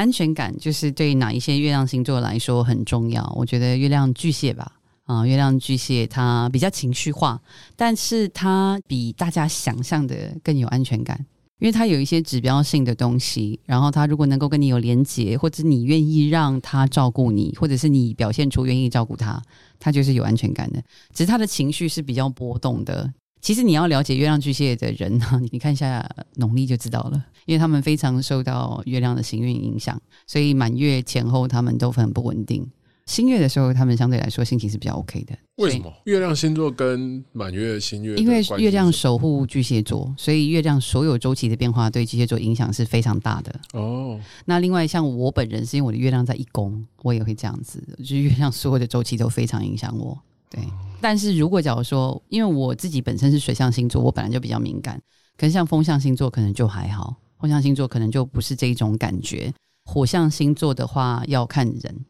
安全感就是对哪一些月亮星座来说很重要。我觉得月亮巨蟹吧，啊，月亮巨蟹它比较情绪化，但是它比大家想象的更有安全感。因为他有一些指标性的东西，然后他如果能够跟你有连结，或者你愿意让他照顾你，或者是你表现出愿意照顾他，他就是有安全感的。只是他的情绪是比较波动的。其实你要了解月亮巨蟹的人呢，你看一下农历就知道了，因为他们非常受到月亮的行运影响，所以满月前后他们都很不稳定。新月的时候，他们相对来说心情是比较 OK 的。为什么？月亮星座跟满月、新月，因为月亮守护巨蟹座，所以月亮所有周期的变化对巨蟹座影响是非常大的。哦，那另外像我本人是因为我的月亮在一宫，我也会这样子，就是月亮所有的周期都非常影响我。对，但是如果假如说，因为我自己本身是水象星座，我本来就比较敏感，可是像风象星座可能就还好，风象星座可能就不是这一种感觉。火象星座的话要看人。